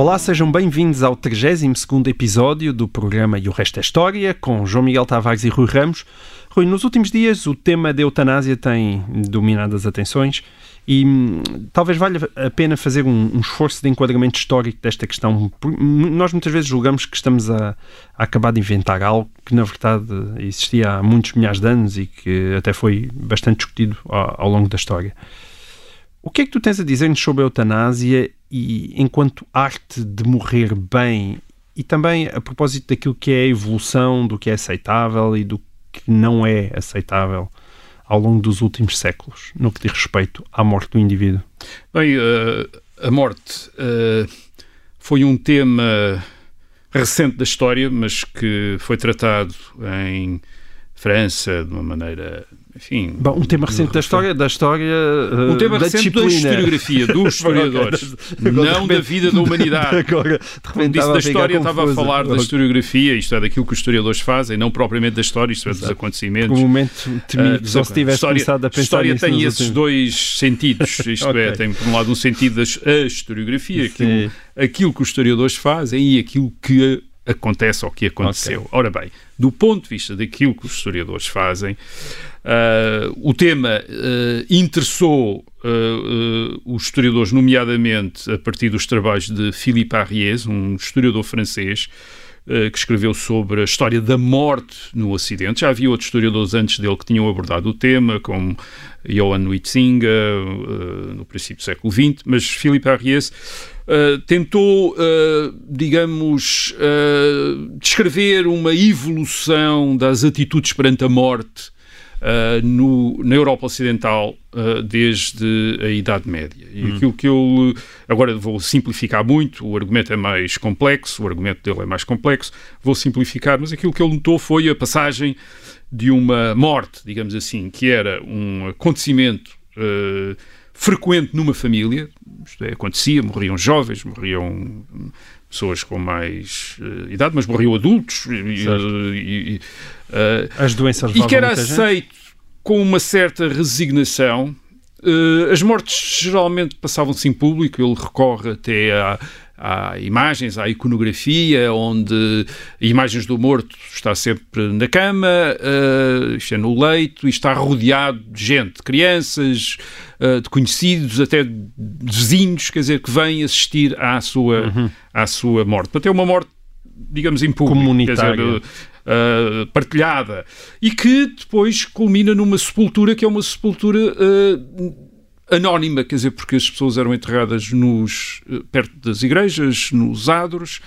Olá, sejam bem-vindos ao 32º episódio do programa E o Resto é História, com João Miguel Tavares e Rui Ramos. Rui, nos últimos dias o tema da eutanásia tem dominado as atenções e hum, talvez valha a pena fazer um, um esforço de enquadramento histórico desta questão. Nós muitas vezes julgamos que estamos a, a acabar de inventar algo que na verdade existia há muitos milhares de anos e que até foi bastante discutido ao, ao longo da história. O que é que tu tens a dizer-nos sobre a eutanásia e enquanto arte de morrer bem e também a propósito daquilo que é a evolução do que é aceitável e do que não é aceitável ao longo dos últimos séculos no que diz respeito à morte do indivíduo? Bem, eh, a morte eh, foi um tema recente da história, mas que foi tratado em França de uma maneira, enfim... Bom, um tema recente da história, da história um tema da recente da disciplina. historiografia, dos historiadores, Agora, não de da repente- vida da humanidade. Agora, de repente disse estava da história, estava a falar da historiografia, isto é, daquilo que os historiadores fazem, não propriamente da história, isto é, dos Exato. acontecimentos. O momento temi- Ah, só se tivesse história, começado a pensar história tem esses últimos- dois sentidos, isto é, Ok. tem por um lado um sentido da historiografia, aquilo, aquilo que os historiadores fazem e aquilo que acontece ou que aconteceu. Ora bem, do ponto de vista daquilo que os historiadores fazem, ah, o tema ah, interessou ah, os historiadores, nomeadamente a partir dos trabalhos de Philippe Ariès, um historiador francês, que escreveu sobre a história da morte no Ocidente. Já havia outros historiadores antes dele que tinham abordado o tema, como Johann Huizinga, eh, no princípio do século XX, mas Philippe Ariès eh, tentou, eh, digamos, eh, descrever uma evolução das atitudes perante a morte Uh, no- na Europa Ocidental uh, desde a Idade Média. E aquilo que eu. Agora vou simplificar muito, o argumento é mais complexo, o argumento dele é mais complexo, vou simplificar, mas aquilo que ele notou foi a passagem de uma morte, digamos assim, que era um acontecimento uh, frequente numa família, acontecia, morriam jovens, morriam hum, pessoas com mais uh, idade, mas morriam adultos e- e- e- e, uh, As doenças e que era muita gente. aceito com uma certa resignação. Eh, as mortes geralmente passavam-se em público, ele recorre até a, a imagens, à iconografia, onde imagens do morto está sempre na cama, isto é, no leito, e está rodeado de gente, de crianças, eh, de conhecidos, até de vizinhos, quer dizer, que vêm assistir à sua, Uhum. à sua morte. Portanto, é uma morte, digamos, em público. Comunitária. Dizer, uh, partilhada e que depois culmina numa sepultura que é uma sepultura uh, anónima, quer dizer, porque as pessoas eram enterradas nos, uh, perto das igrejas, nos adros.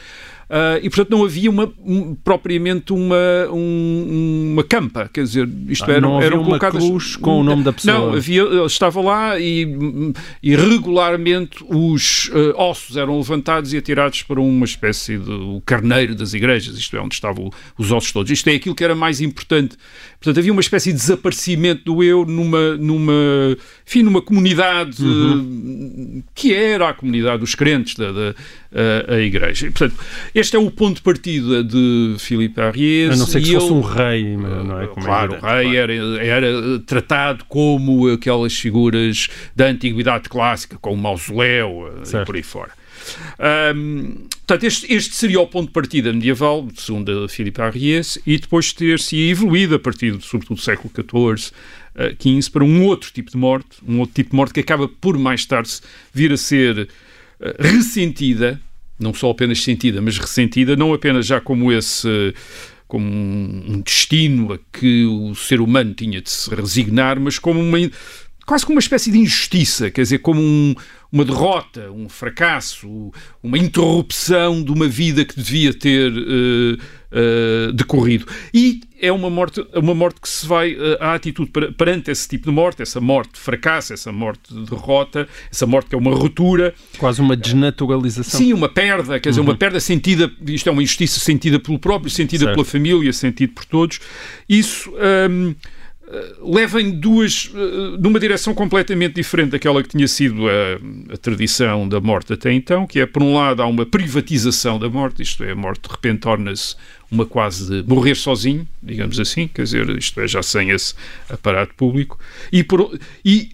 Uh, e portanto não havia uma, um- propriamente uma, um- uma campa, quer dizer, isto Ah, eram, não havia eram uma colocadas cruz com o nome da pessoa. Não, havia, ele estava lá e, e regularmente os eh, ossos eram levantados e atirados para uma espécie de o carneiro das igrejas, isto é, onde estavam os ossos todos. Isto é aquilo que era mais importante. Portanto, havia uma espécie de desaparecimento do eu numa, numa, enfim, numa comunidade Uhum. que era a comunidade dos crentes da, da a, a igreja. E, portanto, este é o ponto de partida de Filipe Ariès. A não ser que e fosse um rei, não é? Como é claro, evidente, o rei era, era tratado como aquelas figuras da antiguidade clássica, com o mausoléu eh, e Certo. por aí fora. Ahm, portanto, este, este seria o ponto de partida medieval, segundo a Filipe Ariès, e depois ter-se evoluído a partir, sobretudo, do século XIV, eh, XV, para um outro tipo de morte, um outro tipo de morte que acaba por mais tarde vir a ser eh, ressentida, não só apenas sentida, mas ressentida, não apenas já como esse como um destino a que o ser humano tinha de se resignar, mas como uma, quase como uma espécie de injustiça, quer dizer, como um, uma derrota, um fracasso, uma interrupção de uma vida que devia ter uh, uh, decorrido. E é uma morte, uma morte que se vai uh, à atitude perante esse tipo de morte, essa morte de fracasso, essa morte de derrota, essa morte que é uma ruptura. Quase uma desnaturalização. Sim, uma perda, quer dizer, uhum. uma perda sentida, isto é uma injustiça sentida pelo próprio, sentida certo. pela família, sentida por todos. Isso. Um, eh, leva em duas, uh, numa direção completamente diferente daquela que tinha sido a, a, tradição da morte até então, que é, por um lado, há uma privatização da morte, isto é, a morte de repente torna-se uma quase de morrer sozinho, digamos assim, quer dizer, isto é, já sem esse aparato público, e, por, e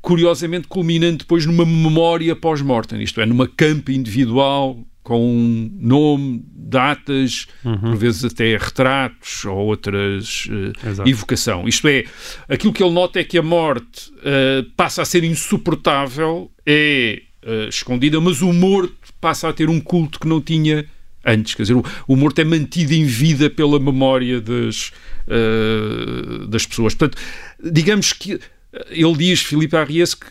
curiosamente culminando depois numa memória pós-mortem, isto é, numa campa individual com nome, datas, uhum. por vezes até retratos ou outras uh, evocação. Isto é, aquilo que ele nota é que a morte uh, passa a ser insuportável, é uh, escondida, mas o morto passa a ter um culto que não tinha antes. Quer dizer, o, o morto é mantido em vida pela memória das, das pessoas. Portanto, digamos que ele diz, Filipe Arias, que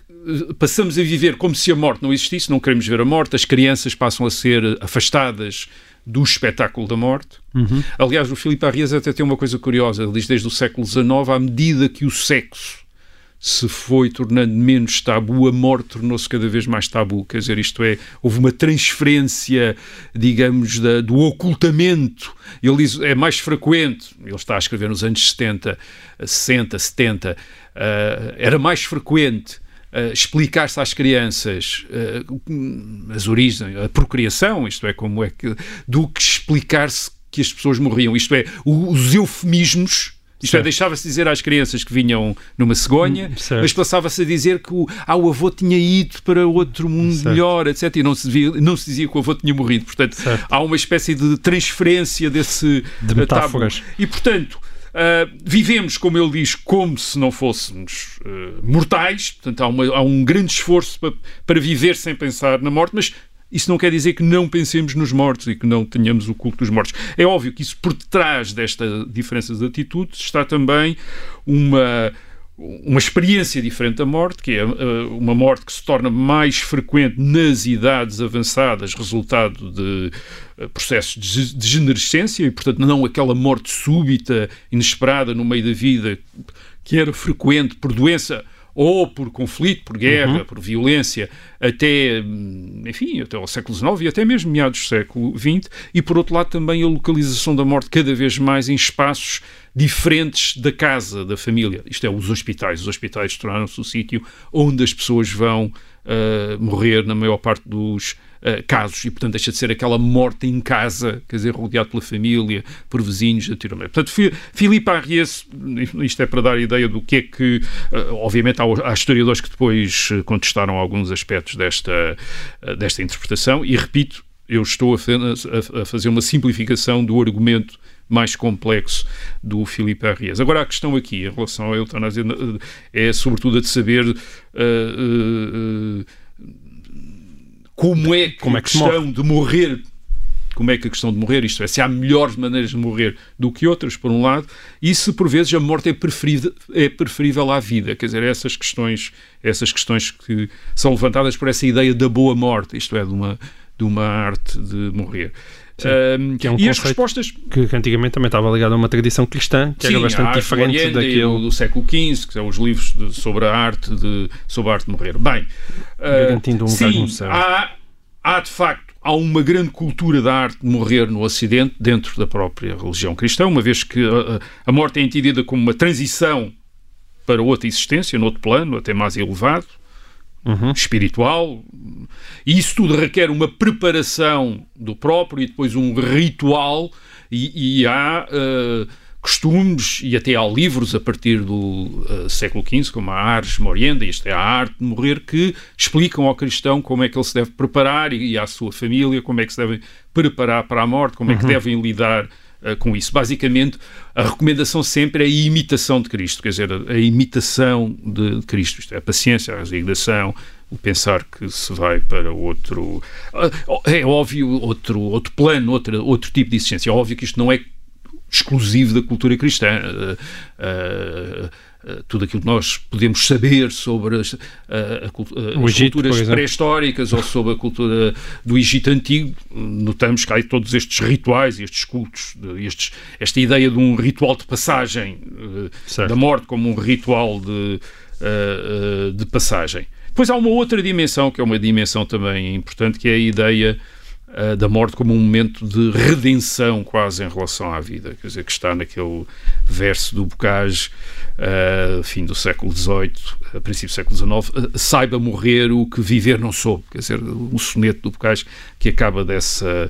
passamos a viver como se a morte não existisse, não queremos ver a morte, as crianças passam a ser afastadas do espetáculo da morte. Uhum. Aliás, o Filipe Arrias até tem uma coisa curiosa, ele diz desde o século XIX, à medida que o sexo se foi tornando menos tabu, a morte tornou-se cada vez mais tabu. Quer dizer, isto é, houve uma transferência, digamos, da, do ocultamento. Ele diz, é mais frequente, ele está a escrever nos anos 70, 60, 70, uh, era mais frequente uh, explicar-se às crianças uh, as origens, a procriação, isto é, como é que, do que explicar-se que as pessoas morriam, isto é, os eufemismos. Isto é, deixava-se dizer às crianças que vinham numa cegonha, hum, mas passava-se a dizer que o, ah, o avô tinha ido para outro mundo certo. melhor, etc. E não se, devia, não se dizia que o avô tinha morrido. Portanto, certo. há uma espécie de transferência desse de metáforas. Tabu. E, portanto, Uh, vivemos, como ele diz, como se não fôssemos uh, mortais, portanto há, uma, há, um grande esforço para, para viver sem pensar na morte, mas isso não quer dizer que não pensemos nos mortos e que não tenhamos o culto dos mortos. É óbvio que isso por detrás desta diferença de atitudes está também uma uma experiência diferente da morte, que é uh, uma morte que se torna mais frequente nas idades avançadas, resultado de uh, processos de degenerescência, e, portanto, não aquela morte súbita, inesperada no meio da vida, que era frequente por doença ou por conflito, por guerra, uhum. por violência, até, hum, enfim, até ao século XIX e até mesmo meados do século XX, e por outro lado também a localização da morte cada vez mais em espaços diferentes da casa, da família. Isto é, os hospitais. Os hospitais tornaram-se o sítio onde as pessoas vão uh, morrer na maior parte dos Uh, casos e, portanto, deixa de ser aquela morte em casa, quer dizer, rodeado pela família, por vizinhos, anteriormente. Portanto, Filipe Arries, isto é para dar a ideia do que é que, uh, obviamente, há, há, historiadores que depois contestaram alguns aspectos desta, uh, desta interpretação e, repito, eu estou a, a, a fazer uma simplificação do argumento mais complexo do Filipe Arrias. Agora, a questão aqui, em relação à eutanásia, é sobretudo a de saber uh, uh, como é que como é que a questão de morrer como é que a questão de morrer, isto é, se há melhores maneiras de morrer do que outras, por um lado, e se por vezes a morte é preferível, é preferível à vida. Quer dizer, essas questões, essas questões que são levantadas por essa ideia da boa morte, isto é, de uma, de uma arte de morrer. Sim, que é um e as respostas que, antigamente também estava ligado a uma tradição cristã que Sim, era bastante diferente daquilo do século XV, que são os livros de, sobre a arte de sobre a arte de morrer. Bem, garantindo uh, um lugar no céu. Há, há de facto há uma grande cultura da arte de morrer no Ocidente dentro da própria religião cristã, uma vez que a, a morte é entendida como uma transição para outra existência, no outro plano, até mais elevado uhum. espiritual. E isso tudo requer uma preparação do próprio e depois um ritual. E, e há uh, costumes e até há livros a partir do uh, século XV, como a Ars Morienda, isto é a arte de morrer, que explicam ao cristão como é que ele se deve preparar e, e à sua família como é que se deve preparar para a morte, como é que uhum. devem lidar uh, com isso. Basicamente, a recomendação sempre é a imitação de Cristo, quer dizer, a, imitação de Cristo, isto é, a paciência, a resignação, o pensar que se vai para outro. Uh, é óbvio, outro, outro plano, outro, outro tipo de existência. É óbvio que isto não é exclusivo da cultura cristã. Uh, tudo aquilo que nós podemos saber sobre as, as Egito, culturas pré-históricas ou sobre a cultura do Egito Antigo, notamos que há todos estes rituais, estes cultos, estes, esta ideia de um ritual de passagem certo. da morte como um ritual de, de passagem. Depois há uma outra dimensão, que é uma dimensão também importante, que é a ideia uh, da morte como um momento de redenção quase em relação à vida, quer dizer, que está naquele verso do Bocage, uh, fim do século XVIII, uh, princípio do século XIX, uh, saiba morrer o que viver não soube, quer dizer, um soneto do Bocage que acaba dessa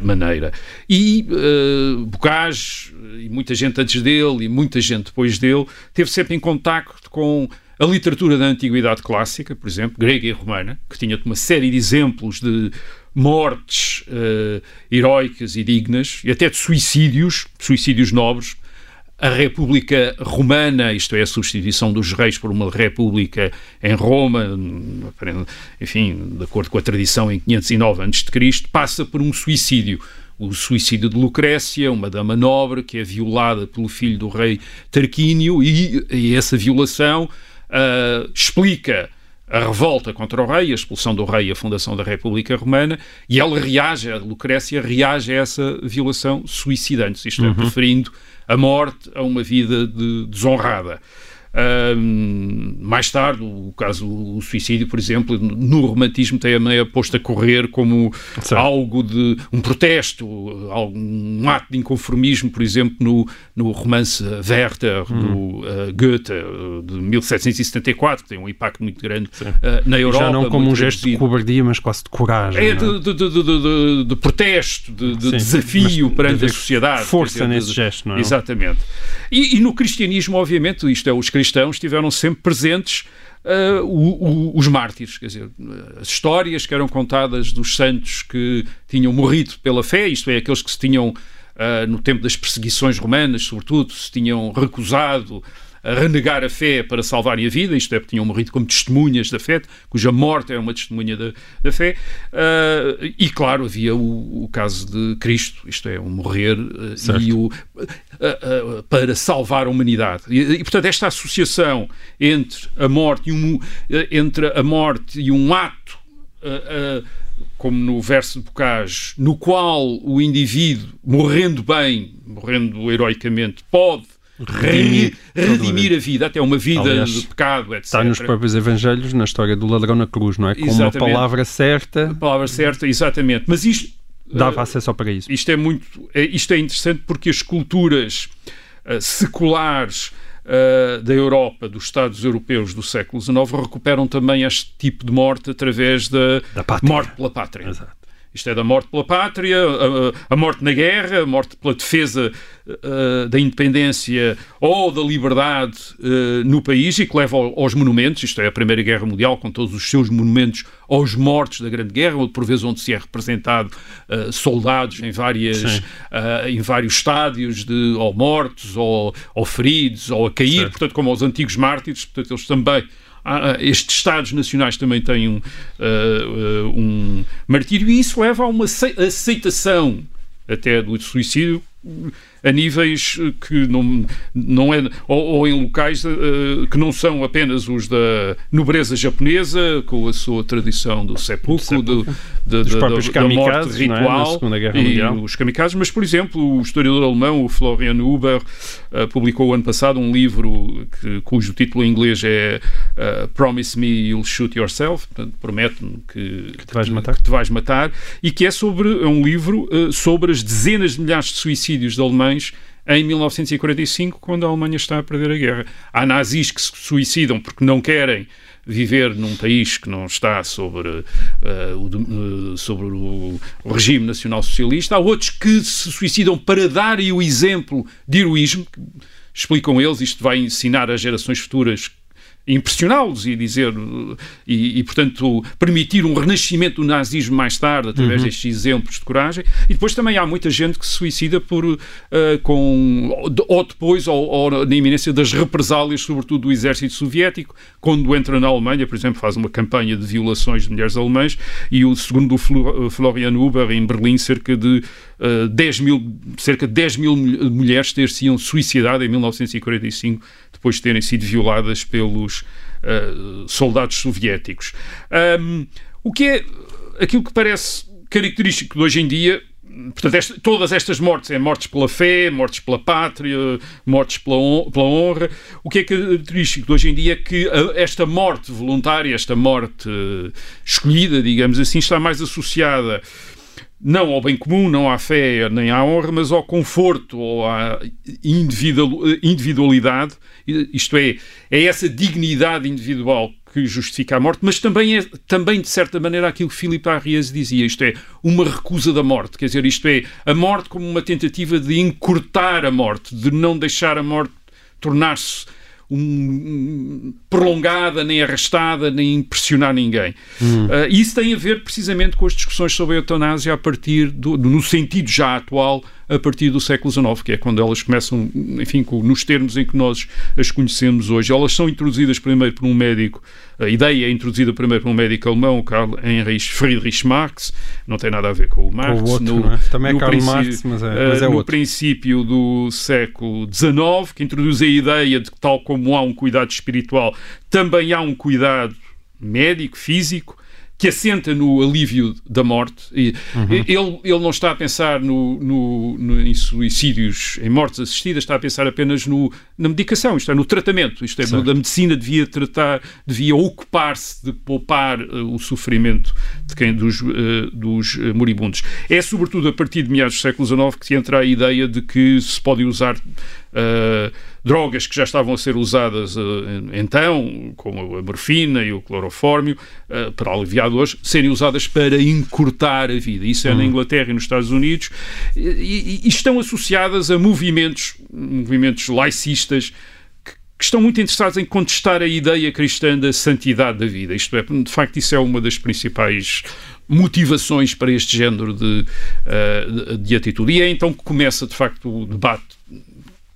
maneira. E uh, Bocage, e muita gente antes dele, e muita gente depois dele, teve sempre em contacto com a literatura da antiguidade clássica, por exemplo, grega e romana, que tinha uma série de exemplos de mortes uh, heroicas e dignas, e até de suicídios, suicídios nobres. A República Romana, isto é, a substituição dos reis por uma república em Roma, enfim, de acordo com a tradição, em 509 a.C., passa por um suicídio o suicídio de Lucrécia, uma dama nobre que é violada pelo filho do rei Tarquínio, e, e essa violação uh, explica a revolta contra o rei, a expulsão do rei e a fundação da República Romana, e ela reage, a Lucrécia reage a essa violação suicidando-se, isto é, uhum. preferindo a morte a uma vida de desonrada. Um, mais tarde, o caso o suicídio, por exemplo, no romantismo tem a meia posta a correr como certo. algo de um protesto, um ato de inconformismo, por exemplo, no, no romance Werther hum. do uh, Goethe de 1774, que tem um impacto muito grande uh, na Europa. Já não como um gesto de cobardia, mas quase de coragem. É, é? de, de, de, de, protesto, de, desafio perante a sociedade. Força dizer, nesse gesto, não é? Exatamente. E, e no cristianismo, obviamente, isto é, os cristãos tiveram sempre presentes uh, o, o, os mártires, quer dizer, as histórias que eram contadas dos santos que tinham morrido pela fé, isto é, aqueles que se tinham, uh, no tempo das perseguições romanas, sobretudo, se tinham recusado a renegar a fé para salvarem a vida, isto é, porque tinham morrido como testemunhas da fé, cuja morte é uma testemunha da, da fé, uh, e claro, havia o, o, caso de Cristo, isto é, o morrer uh, e o, uh, para salvar a humanidade. E, e, portanto, esta associação entre a morte e um, entre a morte e um ato como no verso de Bocage, no qual o indivíduo, morrendo bem, morrendo heroicamente, pode redimir, redimir a vida, até uma vida Aliás, de pecado, etc. Está nos próprios Evangelhos, na história do ladrão na cruz, não é? Com exatamente. uma palavra certa. A palavra certa, exatamente. Mas isto. Dava uh, acesso para isso. Isto é muito. É, isto é interessante porque as culturas uh, seculares. Uh, da Europa, dos Estados europeus do século XIX, recuperam também este tipo de morte através da, da morte pela pátria. Exato. Isto é da morte pela pátria, a, a morte na guerra, a morte pela defesa uh, da independência ou da liberdade uh, no país e que leva aos monumentos, isto é, a Primeira Guerra Mundial, com todos os seus monumentos aos mortos da Grande Guerra, ou por vezes onde se é representado uh, soldados em, várias, em vários estádios, de, ou mortos, ou, ou feridos, ou a cair, portanto, como aos antigos mártires, portanto, eles também estes Estados nacionais também têm um, uh, um martírio e isso leva a uma aceitação até do suicídio a níveis eh, que não, não é ou, ou em locais uh, que não são apenas os da nobreza japonesa com a sua tradição do sepulcro, do, do, do, da, da morte é? ritual é? e os kamikazes, mas por exemplo o historiador alemão o Florian Huber uh, publicou ano passado um livro que, cujo título em inglês é uh, Promise Me You'll Shoot Yourself, promete-me que, que, te vais matar. que te vais matar e que é sobre é um livro sobre as dezenas de milhares de suicídios de alemães em 1945, quando a Alemanha está a perder a guerra. Há nazis que se suicidam porque não querem viver num país que não está sobre, uh, o, uh, sobre o, regime nacional socialista. Há outros que se suicidam para darem o exemplo de heroísmo. Explicam eles, isto vai ensinar às gerações futuras impressioná-los e dizer e, e, portanto permitir um renascimento do nazismo mais tarde através uhum. destes exemplos de coragem e depois também há muita gente que se suicida por uh, com ou depois ou, ou, na iminência das represálias sobretudo do exército soviético quando entra na Alemanha por exemplo faz uma campanha de violações de mulheres alemãs e o segundo o Florian Huber em Berlim cerca de uh, 10 mil cerca de 10 mil mulheres ter-se-iam suicidado em 1945 depois de terem sido violadas pelos uh, soldados soviéticos. Um, o que é aquilo que parece característico de hoje em dia portanto, esta, todas estas mortes, é mortes pela fé, mortes pela pátria, mortes pela, on, pela honra. O que é característico de hoje em dia é que a, esta morte voluntária, esta morte uh, escolhida, digamos assim, está mais associada não ao bem comum, não à fé nem à honra, mas ao conforto ou à individualidade, isto é, é essa dignidade individual que justifica a morte, mas também é, também de certa maneira, aquilo que Filipe Arrias dizia, isto é, uma recusa da morte, quer dizer, isto é, a morte como uma tentativa de encurtar a morte, de não deixar a morte tornar-se um, prolongada, nem arrastada, nem impressionar ninguém. Hum. Uh, isso tem a ver precisamente com as discussões sobre a eutanásia a partir do, no sentido já atual a partir do século XIX, que é quando elas começam, enfim, nos termos em que nós as conhecemos hoje. Elas são introduzidas primeiro por um médico, a ideia é introduzida primeiro por um médico alemão, Karl Heinrich Friedrich Marx, não tem nada a ver com o Marx. O outro, no, é? Também é Karl Marx, mas é, mas é No outro. princípio do século XIX, que introduz a ideia de que tal como há um cuidado espiritual, também há um cuidado médico, físico, que assenta no alívio da morte. E uhum. ele, ele não está a pensar no, no, no, em suicídios, em mortes assistidas, está a pensar apenas no, na medicação, isto é, no tratamento. Isto é, a medicina devia tratar, devia ocupar-se de poupar uh, o sofrimento de quem, dos, uh, dos uh, moribundos. É sobretudo a partir de meados do século XIX que entra a ideia de que se pode usar uh, drogas que já estavam a ser usadas uh, então, como a morfina e o clorofórmio, uh, para aliviar dores, serem usadas para encurtar a vida. Isso é na hum. Inglaterra e nos Estados Unidos. E, e, estão associadas a movimentos, movimentos laicistas que estão muito interessados em contestar a ideia cristã da santidade da vida. Isto é, de facto, isso é uma das principais motivações para este género de, de, de atitude. E é então que começa, de facto, o debate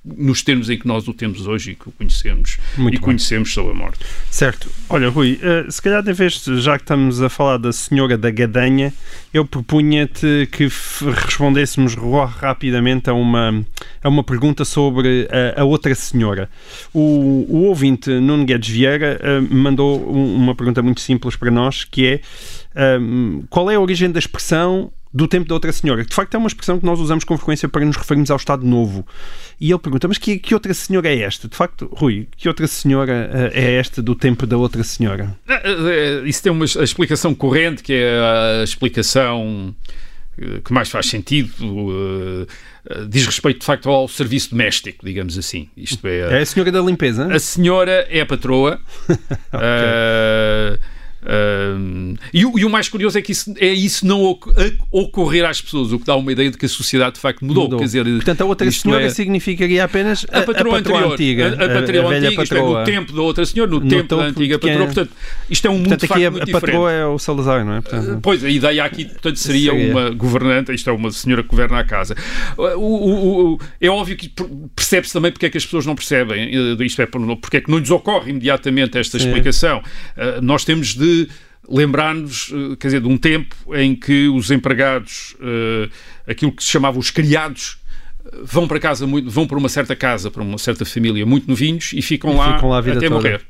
nos termos em que nós o temos hoje e que o conhecemos Muito e bem. conhecemos sobre a morte. Certo. Olha, Rui, uh, se calhar, de vez, já que estamos a falar da Senhora da Gadanha, eu propunha-te que respondêssemos rapidamente a uma, a uma pergunta sobre a, a outra senhora. O, o ouvinte Nuno Guedes Vieira uh, mandou uma pergunta muito simples para nós, que é uh, qual é a origem da expressão do tempo da outra senhora, que de facto é uma expressão que nós usamos com frequência para nos referirmos ao Estado Novo. E ele pergunta: mas que, que outra senhora é esta? De facto, Rui, que outra senhora uh, é esta do tempo da outra senhora? Eh, eh, isso tem uma explicação corrente, que é a explicação que mais faz sentido. Diz respeito de facto ao serviço doméstico, digamos assim. Isto é, a, é a senhora da limpeza? A senhora é a patroa. okay. uh, um, e, e, o mais curioso é que isso, é isso não ocorrer às pessoas, o que dá uma ideia de que a sociedade de facto mudou. mudou. Quer dizer, Portanto, a outra senhora é... significaria apenas a, a patroa, a patroa antiga. A, a patroa a, antiga, isto é, no tempo da outra senhora, no, no tempo da antiga patroa. Portanto, isto é um mundo portanto, aqui muito a, patroa é o Salazar, não é? Portanto, pois, a ideia aqui portanto, seria, seria, uma governanta, isto é uma senhora que governa a casa. O, o, o, é óbvio que percebe-se também porque é que as pessoas não percebem, eh, isto é, porque é que não lhes ocorre imediatamente esta Sim. explicação. Uh, nós temos de lembrar-nos, eh, quer dizer, de um tempo em que os empregados, uh, aquilo que se chamava os criados, vão para casa muito, vão para uma certa casa, para uma certa família muito novinhos e ficam, e lá, ficam lá até toda. morrer.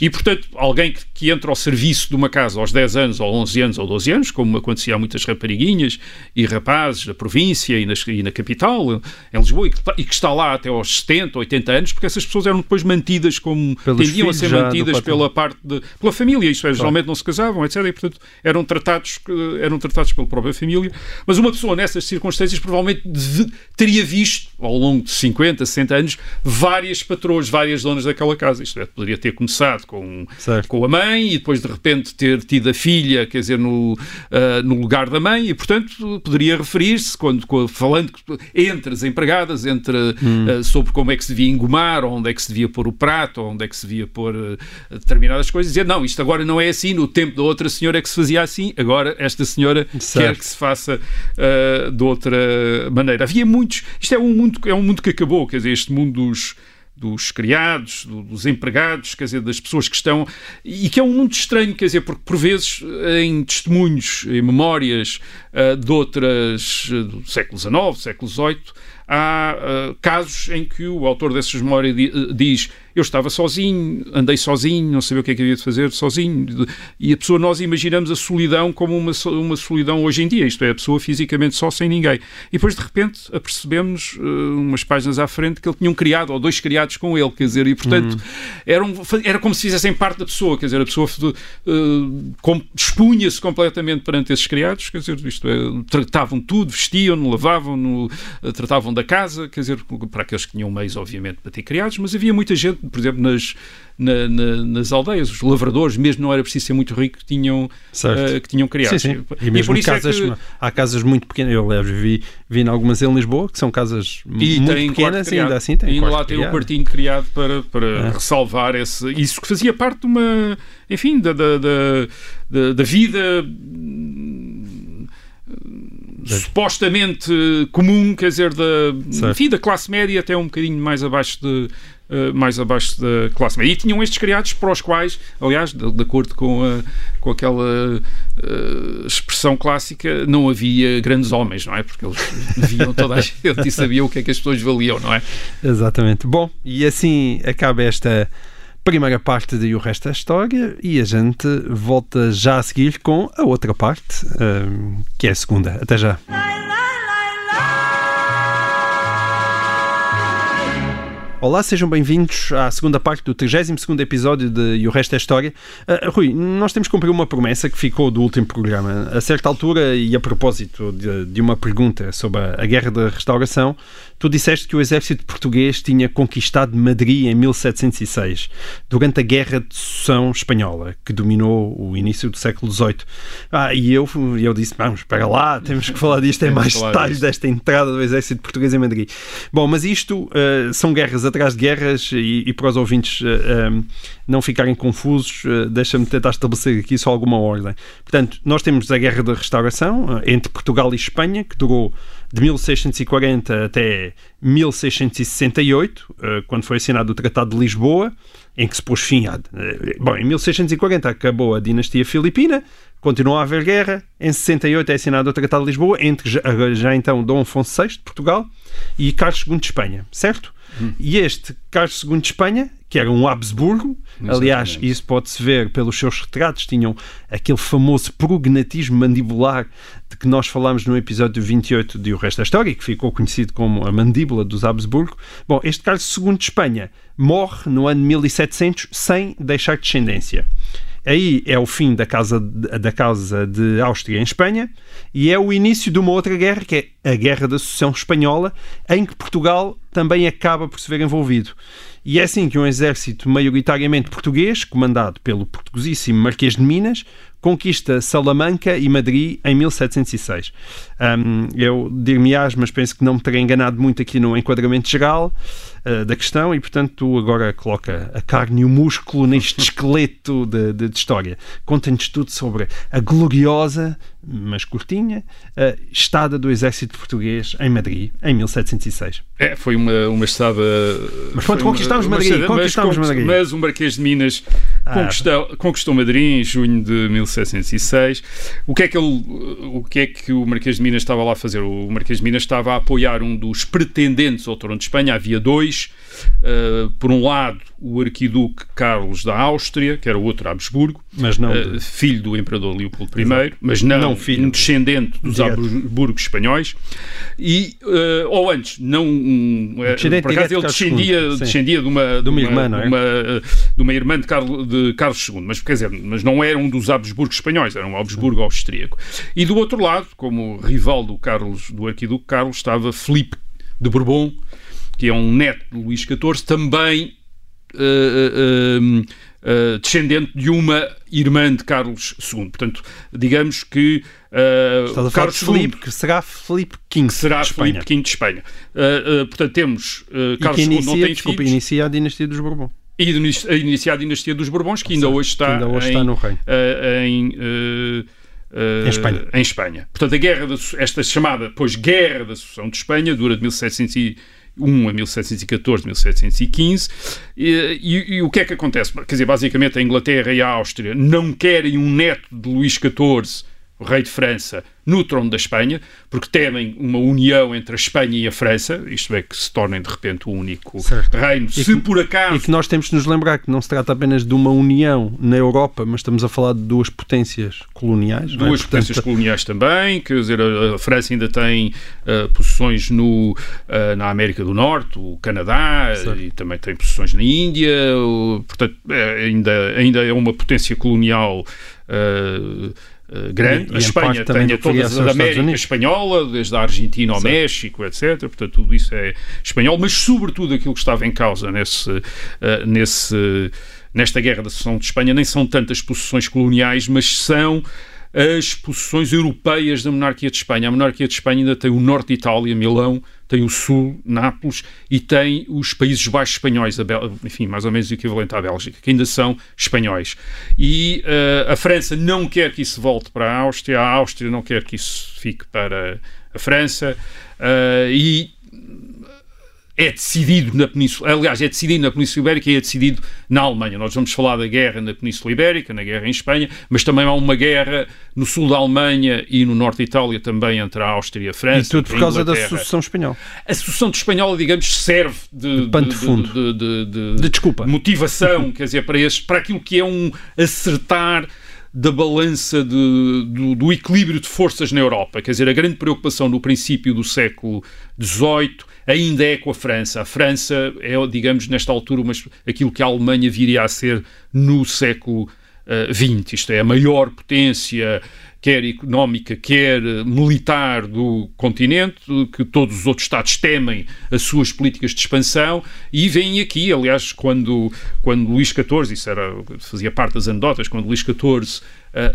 E, portanto, alguém que, que, entra ao serviço de uma casa aos 10 anos, ou 11 anos, ou 12 anos, como acontecia a muitas rapariguinhas e rapazes da província e, nas, e na capital, em Lisboa, e que, e que, está lá até aos 70, 80 anos, porque essas pessoas eram depois mantidas como Pelos tendiam a ser mantidas pela parte de, pela família, isto é, geralmente não se casavam, etc. E, portanto, eram tratados, eram tratados pela própria família. Mas uma pessoa nessas circunstâncias provavelmente teria visto, ao longo de 50, 60 anos, várias patroas, várias donas daquela casa. Isto é, poderia ter começado casado com, com a mãe e depois de repente ter tido a filha, quer dizer, no, uh, no lugar da mãe, e portanto poderia referir-se, quando, quando, falando entre as empregadas, entre, hum. uh, sobre como é que se devia engomar, onde é que se devia pôr o prato, onde é que se devia pôr uh, determinadas coisas, dizer não, isto agora não é assim, no tempo da outra senhora é que se fazia assim, agora esta senhora certo. quer que se faça de outra maneira. Havia muitos, isto é um mundo, é um mundo que acabou, quer dizer, este mundo dos dos criados, dos empregados, quer dizer, das pessoas que estão, e que é um muito estranho, quer dizer, porque por vezes em testemunhos, em memórias uh, de outras, uh, do século XIX, século XVIII, há uh, casos em que o autor dessas memórias diz eu estava sozinho, andei sozinho, não sabia o que é que havia de fazer sozinho. E a pessoa, nós imaginamos a solidão como uma, uma solidão hoje em dia, isto é, a pessoa fisicamente só, sem ninguém. E depois, de repente, apercebemos, uh, umas páginas à frente, que ele tinha um criado, ou dois criados com ele, quer dizer, e portanto, uhum. era, um, era como se fizessem parte da pessoa, quer dizer, a pessoa uh, expunha-se completamente perante esses criados, quer dizer, isto é, tratavam tudo, vestiam-no, lavavam-no, tratavam da casa, quer dizer, para aqueles que tinham meios, obviamente, para ter criados, mas havia muita gente por exemplo, nas, na, na, nas aldeias. Os lavradores, mesmo não era preciso ser muito rico, tinham, uh, que tinham criado. Sim, sim. E mesmo e casas, é que... há casas muito pequenas. Eu, aliás, vi, vi em algumas em Lisboa, que são casas e muito pequenas e ainda assim tem E lá tem um quartinho criado para, para é. ressalvar esse, isso que fazia parte de uma, enfim, da, da, da, da vida supostamente comum, quer dizer, da, enfim, da classe média até um bocadinho mais abaixo de, uh, mais abaixo da classe média. E tinham estes criados para os quais, aliás, de, de acordo com, a, com aquela uh, expressão clássica, não havia grandes homens, não é? Porque eles viam toda a gente e sabiam o que é que as pessoas valiam, não é? Exatamente. Bom, e assim acaba esta primeira parte de O Resto da História e a gente volta já a seguir com a outra parte, uh, que é a segunda. Até já. Olá, sejam bem-vindos à segunda parte do 32 episódio de E o Resto é História. Uh, Rui, nós temos que cumprir uma promessa que ficou do último programa. A certa altura, e a propósito de, de uma pergunta sobre a Guerra da Restauração, Tu disseste que o exército português tinha conquistado Madrid em 1706, durante a Guerra de Sucessão Espanhola, que dominou o início do século XVIII. Ah, e eu, eu disse, vamos, para lá, temos que falar disto em mais detalhes desta entrada do exército português em Madrid. Bom, mas isto uh, são guerras atrás de guerras e, e para os ouvintes um, não ficarem confusos, uh, deixa-me tentar estabelecer aqui só alguma ordem. Portanto, nós temos a Guerra da Restauração entre Portugal e Espanha, que durou de 1640 até 1668, eh, quando foi assinado o Tratado de Lisboa, em que se pôs fim. Eh, bom, em 1640 acabou a dinastia filipina, continuou a haver guerra. Em 68 é assinado o Tratado de Lisboa entre já, já então Dom Afonso VI de Portugal e Carlos II de Espanha, certo? Hum. E este Carlos II de Espanha que era um Habsburgo. Exatamente. Aliás, isso pode-se ver pelos seus retratos, tinham aquele famoso prognatismo mandibular de que nós falámos no episódio 28 de O Resto da História, que ficou conhecido como a mandíbula dos Habsburgo. Bom, este Carlos II de Espanha morre no ano 1700 sem deixar descendência. Aí é o fim da casa, da casa de Áustria em Espanha e é o início de uma outra guerra, que é a Guerra da Sucessão Espanhola, em que Portugal também acaba por se ver envolvido. E é assim que um exército maioritariamente português, comandado pelo portuguesíssimo Marquês de Minas, conquista Salamanca e Madrid em 1706. Um, eu dir-me-ás, mas penso que não me terei enganado muito aqui no enquadramento geral uh, da questão e, portanto, tu agora coloca a carne e o músculo neste esqueleto de, de, de história. Conta-nos tudo sobre a gloriosa, mas curtinha, uh, estada do exército português em Madrid em 1706. É, foi uma, uma estada... Mas quando conquistámos uma, Madrid, uma, conquistámos mas, Madrid. Mas o Marquês de Minas ah. conquistou, conquistou Madrid em junho de 1706. O que é que ele, o que é que o Marquês de Minas estava lá a fazer? O Marquês de Minas estava a apoiar um dos pretendentes ao trono de Espanha. Havia dois. Uh, por um lado, o arquiduque Carlos da Áustria, que era o outro Habsburgo, mas não de... uh, filho do imperador Leopoldo I, mas não, não filho. um descendente dos Direto. Habsburgos espanhóis, e, uh, ou antes, não um, por acaso ele descendia, descendia de uma, de uma, irmã, é? de uma, de uma irmã de Carlos, de Carlos II, mas quer dizer, mas não era um dos Habsburgos espanhóis, era um Habsburgo austríaco. E do outro lado, como rival do Carlos, do arquiduque Carlos, estava Filipe de Bourbon, que é um neto de Luís XIV, também uh, uh, uh, descendente de uma irmã de Carlos II. Portanto, digamos que uh, Carlos Felipe, que será Felipe V que será de Felipe V de Espanha. Uh, portanto, temos Carlos II não tem desculpa, filhos. inicia a dinastia dos Bourbons. E a iniciar a dinastia dos Bourbons, que ainda hoje está, ainda hoje em, está no reino. em Uh, em Espanha. Em Espanha. Portanto, a guerra da, esta chamada, pois, Guerra da Sucessão de Espanha dura de 1701 a 1714, 1715. E, e, e, o que é que acontece? Quer dizer, basicamente a Inglaterra e a Áustria não querem um neto de Luís XIV, o rei de França, no trono da Espanha, porque temem uma união entre a Espanha e a França, isto é, que se tornem de repente o único certo. reino, e se que, por acaso... E que nós temos de nos lembrar que não se trata apenas de uma união na Europa, mas estamos a falar de duas potências coloniais. Duas é? potências Portanto, coloniais também, quer dizer, a, a França ainda tem uh, posições no, uh, na América do Norte, o Canadá, certo. e também tem posições na Índia, o, portanto, é, ainda, ainda é uma potência colonial... Uh, Uh, grande. E, a Espanha tem a todas as da América Espanhola, desde a Argentina ao. México, etc. Portanto, tudo isso é espanhol, mas sobretudo aquilo que estava em causa nesse, uh, nesse, nesta Guerra da Sucessão de Espanha nem são tantas posições coloniais, mas são as posições europeias da monarquia de Espanha. A monarquia de Espanha ainda tem o norte de Itália, Milão, tem o sul, Nápoles, e tem os Países Baixos espanhóis, enfim, mais ou menos o equivalente à Bélgica, que ainda são espanhóis. E uh, a França não quer que isso volte para a Áustria, a Áustria não quer que isso fique para a França, uh, e é decidido na Península, aliás, é decidido na Península Ibérica e é decidido na Alemanha. Nós vamos falar da guerra na Península Ibérica, na guerra em Espanha, mas também há uma guerra no sul da Alemanha e no norte de Itália também entre a Áustria e a França. E tudo por causa da sucessão espanhola. A sucessão espanhola, digamos, serve de, de, de, fundo. de, de, de, de desculpa. motivação, quer dizer, para, este, para aquilo que é um acertar da balança de, do, do, equilíbrio de forças na Europa. Quer dizer, a grande preocupação no princípio do século XVIII ainda é com a França. A França é, digamos, nesta altura, aquilo que a Alemanha viria a ser no século XX. Uh, Isto é, a maior potência quer económica, quer militar do continente, que todos os outros Estados temem as suas políticas de expansão e vêm aqui, aliás, quando, quando Luís XIV, isso era, fazia parte das anedotas, quando Luís XIV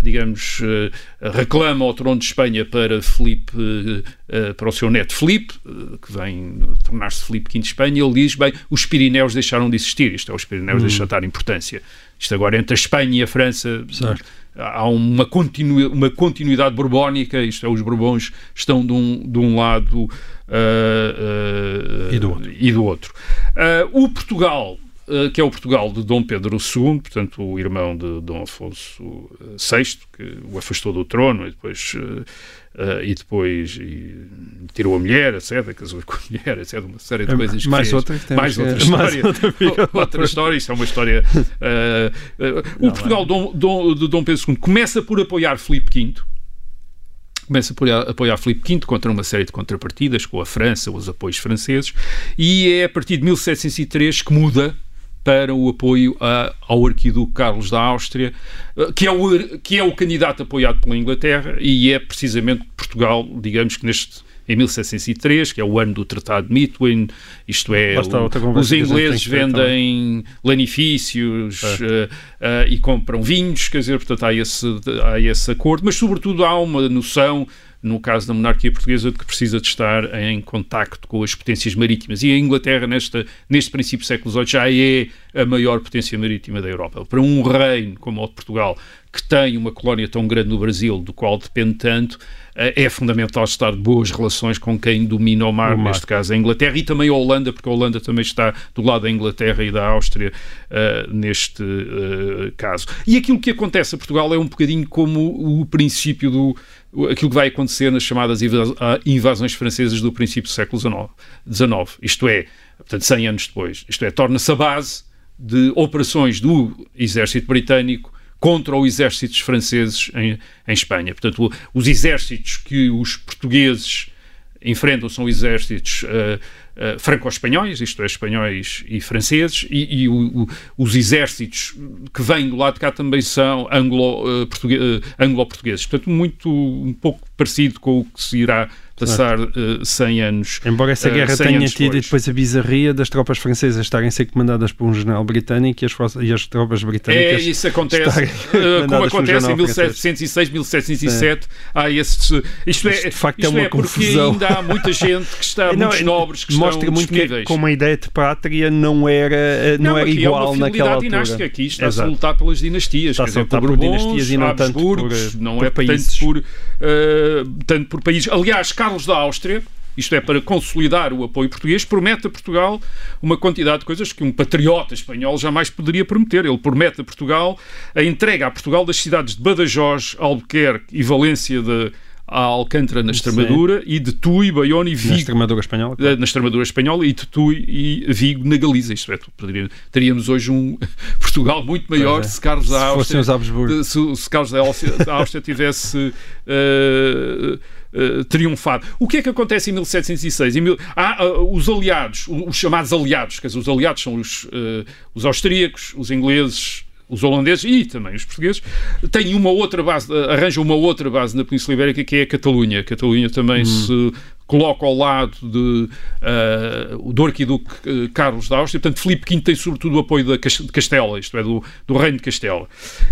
digamos, uh, reclama ao trono de Espanha para Felipe, uh, para o seu neto Felipe, que vem tornar-se Felipe V de Espanha, ele diz, bem, os Pirineus deixaram de existir, isto é, os Pirineus hum. deixaram de dar importância. Isto agora entre a Espanha e a França certo. há uma, continu, uma continuidade borbónica, isto é, os Bourbons estão de um, de um lado e do outro. E do outro. o Portugal Uh, que é o Portugal de Dom Pedro II, portanto, o irmão de Dom Afonso VI, que o afastou do trono e depois, uh, e depois e tirou a mulher, etc., casou com a mulher, etc., uma série de coisas mais que outra, fez. Mais outra história. Mais outra, outra história, isso é uma história... o Não, Portugal Dom, Dom, de Dom Pedro II começa por apoiar Filipe V, começa por apoiar Filipe V contra uma série de contrapartidas com a França, os apoios franceses, e é a partir de 1703 que muda para o apoio a, ao arquiduque Carlos da Áustria, eh, que é, o, que é o candidato apoiado pela Inglaterra e é precisamente Portugal, digamos que neste em 1703, que é o ano do Tratado de Mitwin, isto é, o, os ingleses vendem lanifícios é. uh, uh, e compram vinhos, quer dizer, portanto há esse, há esse acordo, mas sobretudo há uma noção no caso da monarquia portuguesa, de que precisa de estar em contacto com as potências marítimas. E a Inglaterra, nesta, neste princípio do século XVIII, já é a maior potência marítima da Europa. Para um reino como o de Portugal, que tem uma colónia tão grande no Brasil, do qual depende tanto, eh, é fundamental estar de boas relações com quem domina o mar, o mar, neste caso a Inglaterra, e também a Holanda, porque a Holanda também está do lado da Inglaterra e da Áustria uh, neste uh, caso. E aquilo que acontece a Portugal é um bocadinho como o princípio do aquilo que vai acontecer nas chamadas invasões francesas do princípio do século XIX. Isto é, portanto, 100 anos depois. Isto é, torna-se a base de operações do exército britânico contra os exércitos franceses em, em Espanha. Portanto, os exércitos que os portugueses enfrentam são exércitos uh, uh, franco-espanhóis, isto é, espanhóis e franceses, e, e o, o, os exércitos que vêm do lado de cá também são anglo-portugueses. Uh, anglo Portanto, muito, um pouco parecido com o que se irá passar uh, 100 anos. Embora essa uh, guerra tenha tido depois. depois a bizarria das tropas francesas estarem a ser comandadas por um general britânico e as, e as tropas britânicas. É, isso acontece. Uh, como acontece em 1706, 1707. Há esses. Isto é, isto de facto isto é uma é porque confusão. ainda há muita gente que está, Não, muitos é- nobres que Mostra muito que como a ideia de pátria não era, não era aqui igual é uma naquela altura. dinástica. Aqui está-se a lutar pelas dinastias. Está-se a lutar por dinastias e não tanto por, eh, não por é países. tanto por, eh, tanto por países. Aliás, Carlos da Áustria, isto é para consolidar o apoio português, promete a Portugal uma quantidade de coisas que um patriota espanhol jamais poderia prometer. Ele promete a Portugal a entrega a Portugal das cidades de Badajoz, Albuquerque e Valência de a Alcântara na Extremadura e de Tui, Bayona e Na Vigo Extremadura espanhola. eh, na Extremadura espanhola e de Tui e Vigo na Galiza. Isto é, teríamos hoje um Portugal muito maior é. se Carlos da Áustria se, se Carlos da Áustria, tivesse eh, eh, triunfado. O que é que acontece em 1706? Em mil- há, ah, os aliados, os chamados aliados, quer dizer, os aliados são os, os austríacos, os ingleses, os holandeses e também os portugueses, têm uma outra base, arranjam uma outra base na Península Ibérica que é a Catalunha. A Catalunha também se coloca ao lado de, eh, do arquiduque eh, Carlos da Áustria. Portanto, Filipe V tem sobretudo o apoio da de Castela, isto é, do, do Reino de Castela.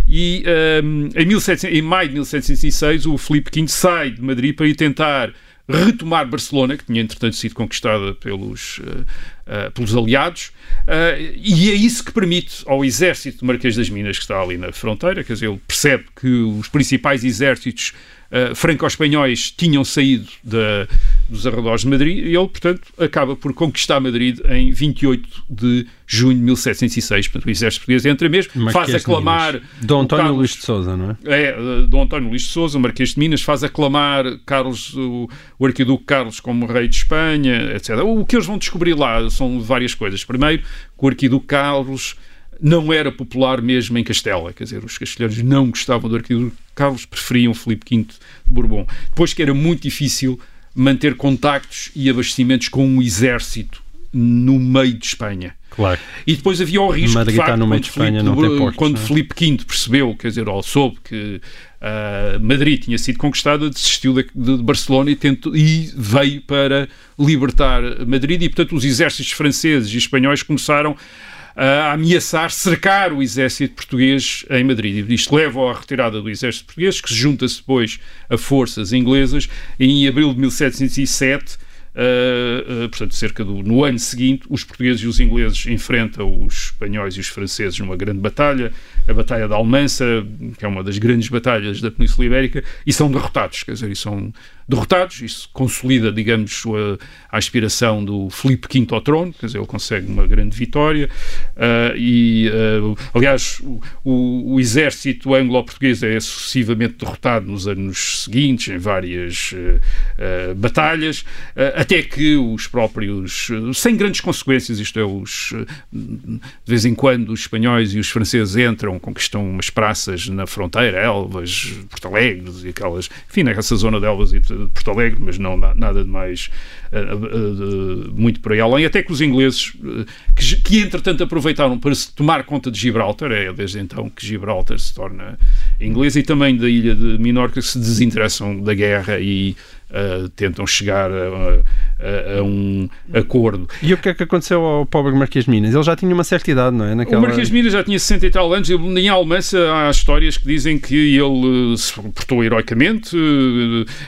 E eh, em, 1700 em maio de 1706 o Filipe V sai de Madrid para ir tentar retomar Barcelona, que tinha entretanto sido conquistada pelos, eh, eh, pelos aliados, eh, e é isso que permite ao exército do Marquês das Minas, que está ali na fronteira, quer dizer, ele percebe que os principais exércitos eh, franco-espanhóis tinham saído da- dos arredores de Madrid, e ele, portanto, acaba por conquistar Madrid em 28 de junho de 1706. Portanto, o exército português entra mesmo, Marquês faz de aclamar... Dom António Carlos- Luís de Souza, não é? é, eh, Dom António Luís de Souza, o Marquês de Minas, faz aclamar Carlos, o, o Arquiduque Carlos como rei de Espanha, etc. O que eles vão descobrir lá são várias coisas. Primeiro, que o Arquiduque Carlos não era popular mesmo em Castela, quer dizer, os castelhanos não gostavam do Arquiduque Carlos, preferiam Filipe V de Bourbon. Depois que era muito difícil manter contactos e abastecimentos com um exército no meio de Espanha. Claro. E depois havia o risco, Madrid de facto, no meio quando de Espanha, Filipe, não tem portos, quando não é? Filipe V percebeu, quer dizer, ou soube que ah, Madrid tinha sido conquistada, desistiu de, de Barcelona e, tentou, e veio para libertar Madrid e, portanto, os exércitos franceses e espanhóis começaram a ameaçar cercar o exército português em Madrid. Isto leva à retirada do exército português, que se junta-se depois a forças inglesas. Em abril de 1707, uh, uh, portanto, cerca do no ano seguinte, os portugueses e os ingleses enfrentam os espanhóis e os franceses numa grande batalha, a Batalha da Almança, que é uma das grandes batalhas da Península Ibérica, e são derrotados, quer dizer, e são derrotados, isso consolida, digamos, a, a aspiração do Filipe V ao trono, quer dizer, ele consegue uma grande vitória, uh, e, uh, aliás, o, o, o exército anglo-português é sucessivamente derrotado nos anos seguintes, em várias uh, batalhas, até que os próprios, sem grandes consequências, isto é, os, de vez em quando os espanhóis e os franceses entram, conquistam umas praças na fronteira, Elvas, Porto Alegre e aquelas, enfim, nessa zona de Elvas e de Porto Alegre, mas não nada de mais uh, uh, muito por aí além, até que os ingleses, uh, que, que entretanto aproveitaram para se tomar conta de Gibraltar, é desde então que Gibraltar se torna inglesa, e também da ilha de Minorca, se desinteressam da guerra e Uh, tentam chegar a, a, a, um acordo. E o que é que aconteceu ao pobre Marquês Minas? Ele já tinha uma certa idade, não é? Naquela... O Marquês Minas já tinha 60 e tal anos. Em Almança há histórias que dizem que ele se portou heroicamente.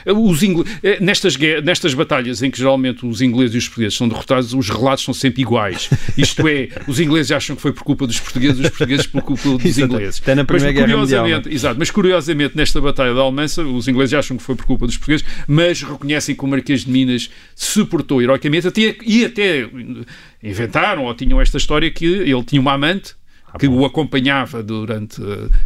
Os ingl... nestas, nestas batalhas em que geralmente os ingleses e os portugueses são derrotados, os relatos são sempre iguais. Isto é, os ingleses acham que foi por culpa dos portugueses, os portugueses por culpa dos Exato. ingleses. Até na Primeira mas, Guerra curiosamente, Mundial. exato, mas curiosamente nesta batalha da Almança, os ingleses acham que foi por culpa dos portugueses, mas reconhecem que o Marquês de Minas se portou heroicamente até, e até inventaram ou tinham esta história que ele tinha uma amante que o acompanhava durante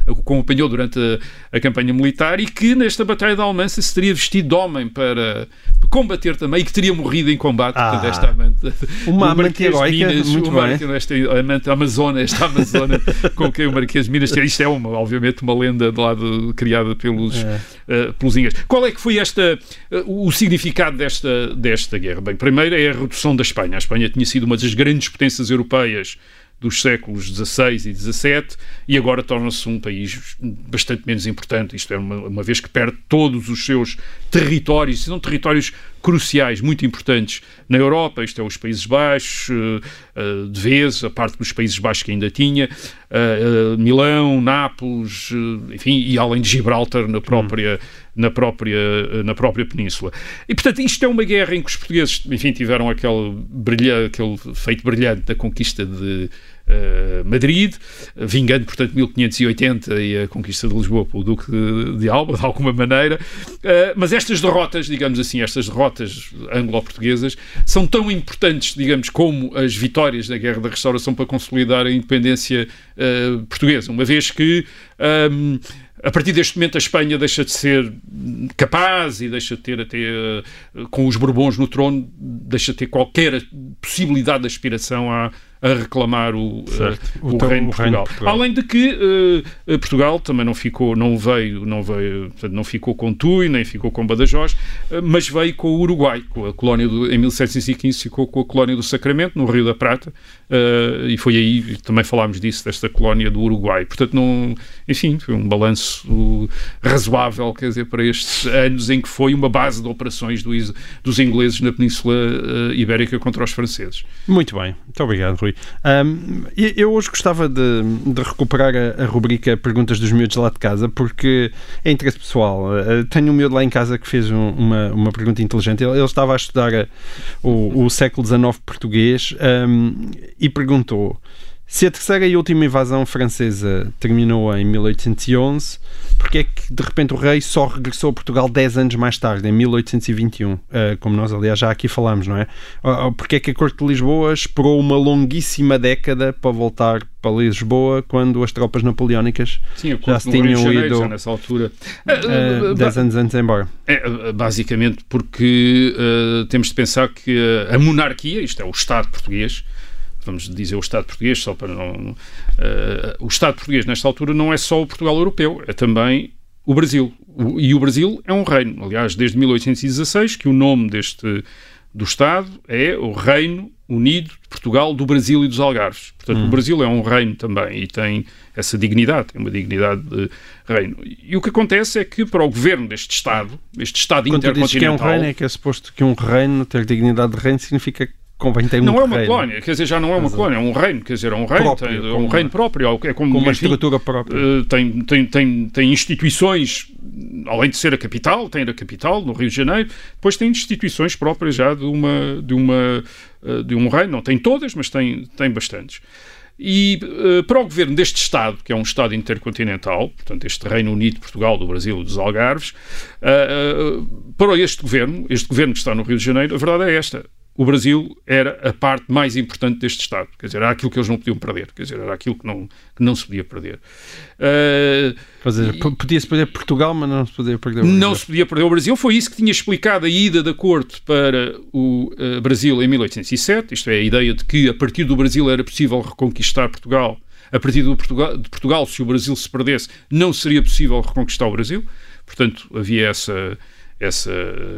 o acompanhou durante a, a, campanha militar e que nesta batalha da Almança se teria vestido de homem para combater também e que teria morrido em combate. Ah, desta amante uma amante heroica Minas, muito uma, bem. esta amante amazona esta amazona com quem o Marquês de Minas isto é uma, obviamente uma lenda de lado criada pelos é. uh, pelos ingleses. Qual é que foi esta uh, o significado desta desta guerra? Bem primeiro é a redução da Espanha. A Espanha tinha sido uma das grandes potências europeias dos séculos XVI e XVII e agora torna-se um país bastante menos importante. Isto é, uma, uma, vez que perde todos os seus territórios, são territórios cruciais, muito importantes na Europa, isto é os Países Baixos, uh, de vez, a parte dos Países Baixos que ainda tinha, uh, Milão, Nápoles, enfim, e além de Gibraltar na própria, na própria, na própria península. E, portanto, isto é uma guerra em que os portugueses, enfim, tiveram aquele, brilha, aquele feito brilhante da conquista de Madrid, vingando, portanto, 1580 e a conquista de Lisboa pelo Duque de Alba, de alguma maneira. Uh, mas estas derrotas, digamos assim, estas derrotas anglo-portuguesas, são tão importantes, digamos, como as vitórias da Guerra da Restauração para consolidar a independência uh, portuguesa, uma vez que. Um, a partir deste momento a Espanha deixa de ser capaz e deixa de ter até com os Bourbons no trono deixa de ter qualquer possibilidade de aspiração à, a reclamar o, uh, o, o, reino, o Portugal. reino, de Portugal. Além de que uh, Portugal também não ficou, não veio, não veio, portanto, não ficou com Tui, nem ficou com Badajoz, uh, mas veio com o Uruguai, com a colónia do, em 1715 ficou com a colónia do Sacramento, no Rio da Prata, e foi aí, também falámos disso, desta colónia do Uruguai. Portanto, não, enfim, foi um balanço razoável, quer dizer, para estes anos em que foi uma base de operações do, dos ingleses na Península Ibérica contra os franceses. Muito bem, muito obrigado, Rui. Um, eu hoje gostava de, de recuperar a, a, rubrica Perguntas dos Miúdos lá de casa, porque é interesse pessoal. Uh, tenho um miúdo lá em casa que fez um, uma, uma pergunta inteligente. Ele, ele estava a estudar a, o, o, século XIX português um, e perguntou se a terceira e última invasão francesa terminou em 1811, porque é que de repente o rei só regressou a Portugal 10 anos mais tarde, em 1821, uh, eh, como nós aliás já aqui falámos, não é? Uh, porque é que a Corte de Lisboa esperou uma longuíssima década para voltar para Lisboa quando as tropas napoleónicas Sim, já se tinham Janeiro, ido já nessa altura. Uh, 10 anos antes embora. É, basicamente porque temos de pensar que a monarquia, isto é o Estado português, vamos dizer o Estado português, só para não. Uh, o Estado português, nesta altura, não é só o Portugal europeu, é também o Brasil. O, e o Brasil é um reino. Aliás, desde 1816, que o nome deste do Estado é o Reino Unido de Portugal, do Brasil e dos Algarves. Portanto, hum. o Brasil é um reino também e tem essa dignidade, tem uma dignidade de reino. E o que acontece é que para o governo deste Estado, este Estado Quando intercontinental... Quando que é um reino, é que é suposto que um reino ter dignidade de reino significa convém ter não um é uma reino. colónia, quer dizer, já não é uma colónia, é um reino, quer dizer, é um reino, próprio, tem, é um reino próprio, é como, com uma estrutura própria. Uh, tem, tem, tem, tem instituições, além de ser a capital, tem a capital, no Rio de Janeiro, depois tem instituições próprias já de, uma, de, uma, uh, de um reino, não tem todas, mas tem, tem bastantes. E uh, para o governo deste Estado, que é um Estado intercontinental, portanto, este Reino Unido, Portugal, do Brasil e dos Algarves, uh, uh, para este governo, este governo que está no Rio de Janeiro, a verdade é esta o Brasil era a parte mais importante deste Estado. Quer dizer, era aquilo que eles não podiam perder. Quer dizer, era aquilo que não, que não se podia perder. Uh, seja, podia-se perder Portugal, mas não se podia perder o Brasil. Não se podia perder o Brasil. Foi isso que tinha explicado a ida da corte para o uh, Brasil em 1807. Isto é, a ideia de que a partir do Brasil era possível reconquistar Portugal. A partir do Portugal, de Portugal, se o Brasil se perdesse, não seria possível reconquistar o Brasil. Portanto, havia essa, essa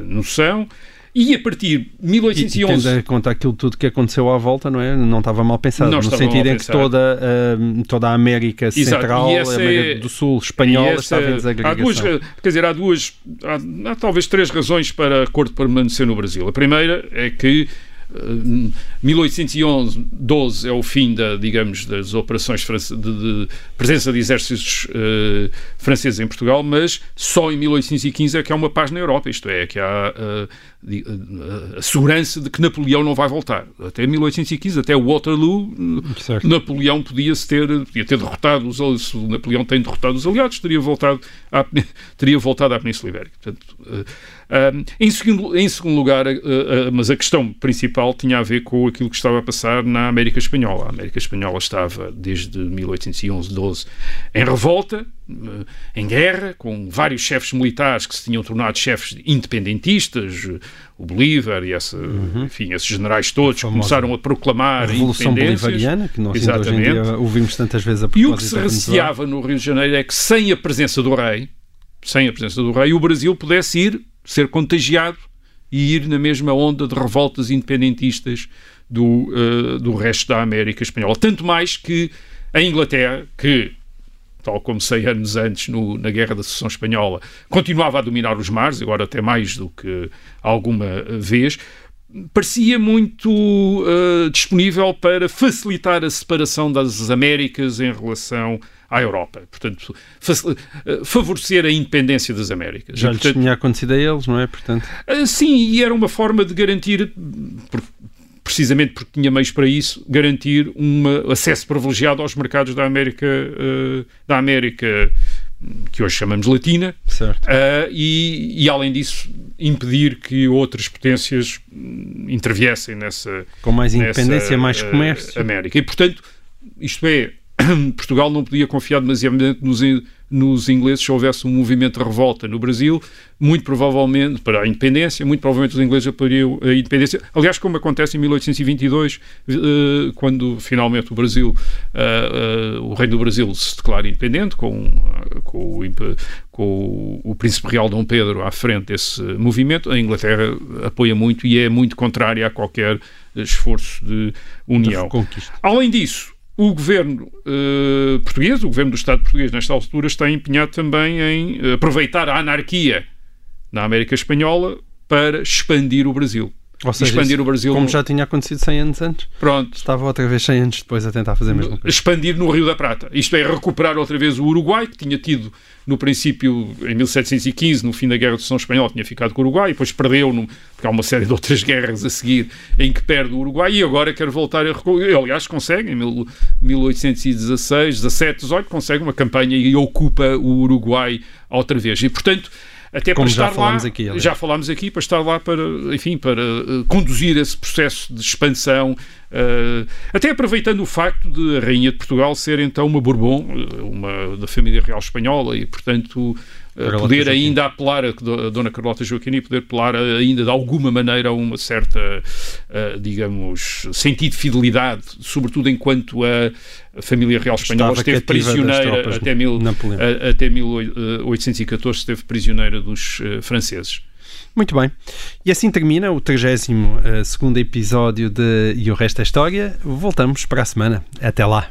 noção. E a partir de 1811... E, tendo em conta aquilo tudo que aconteceu à volta, não é? Não estava mal pensado, não no sentido em que toda, uh, toda a América. Central, a América é... do Sul, espanhola, essa... estava em desagregação. Há duas, quer dizer, há duas, há, há talvez três razões para a Corte permanecer no Brasil. A primeira é que 1811, 12 é o fim da, digamos, das operações de, de presença de exércitos uh, franceses em Portugal, mas só em 1815 é que há uma paz na Europa, isto é, é que há uh, a segurança de que Napoleão não vai voltar. Até 1815, até Waterloo, certo. Napoleão podia-se ter, podia ter derrotado os se Napoleão tem derrotado os aliados, teria voltado à, teria voltado à Península Ibérica. Portanto, uh, em, segundo, em segundo lugar, uh, uh, mas a questão principal tinha a ver com aquilo que estava a passar na América Espanhola. A América Espanhola estava, desde 1811, 12, em revolta, em guerra, com vários chefes militares que se tinham tornado chefes independentistas, o Bolívar e essa, uhum. enfim, esses generais todos começaram a proclamar a Revolução Bolivariana, que nós Exatamente. hoje ouvimos tantas vezes a E o que se receava no Rio de Janeiro é que sem a presença do rei, sem a presença do rei, o Brasil pudesse ir ser contagiado e ir na mesma onda de revoltas independentistas do, uh, do resto da América Espanhola. Tanto mais que a Inglaterra, que tal como 100 anos antes no, na Guerra da Sucessão Espanhola, continuava a dominar os mares, agora até mais do que alguma vez, parecia muito uh, disponível para facilitar a separação das Américas em relação à Europa. Portanto, uh, favorecer a independência das Américas. Já e, lhes tinha acontecido a eles, não é? Portanto... Uh, sim, e era uma forma de garantir, por, precisamente porque tinha meios para isso, garantir um acesso privilegiado aos mercados da América, da América que hoje chamamos Latina, uh, e, e, além disso impedir que outras potências interviessem nessa com mais independência, nessa, mais comércio, uh, América. E portanto, isto é, Portugal não podia confiar demasiadamente nos, nos ingleses se houvesse um movimento de revolta no Brasil, muito provavelmente para a independência, muito provavelmente os ingleses apoiariam a independência. Aliás, como acontece em 1822, eh, quando finalmente o Brasil, eh, eh, o reino do Brasil se declara independente, com, com, o, com o príncipe real Dom Pedro à frente desse movimento, a Inglaterra apoia muito e é muito contrária a qualquer esforço de união. Além disso, o governo uh, português, o governo do Estado português, nesta altura, está empenhado também em aproveitar a anarquia na América Espanhola para expandir o Brasil. Ou seja, expandir isso, o Brasil. Como já tinha acontecido 100 anos antes. Pronto. Estava outra vez 100 anos depois a tentar fazer a mesma coisa. Expandir no Rio da Prata. Isto é, recuperar outra vez o Uruguai, que tinha tido no princípio, em 1715, no fim da Guerra de São Espanhol, tinha ficado com o Uruguai, depois perdeu, porque há uma série de outras guerras a seguir em que perde o Uruguai e agora quer voltar a recuperar. Aliás, consegue, em 1816, 17, 18, consegue uma campanha e ocupa o Uruguai outra vez. E, portanto até Como para já estar falámos lá, aqui, aliás. já falámos aqui, para estar lá para, enfim, para uh, conduzir esse processo de expansão, uh, até aproveitando o facto de a Rainha de Portugal ser então uma Bourbon, uma da família real espanhola e, portanto, poder ainda apelar a, a Dona Carlota Joaquina e poder apelar a, ainda de alguma maneira a uma certa, digamos, sentido de fidelidade, sobretudo enquanto a a família real espanhola Estava esteve prisioneira até, mil, a, até 1814, esteve prisioneira dos uh, franceses. Muito bem. E assim termina o 32 segundo episódio de E o Resto é História. Voltamos para a semana. Até lá.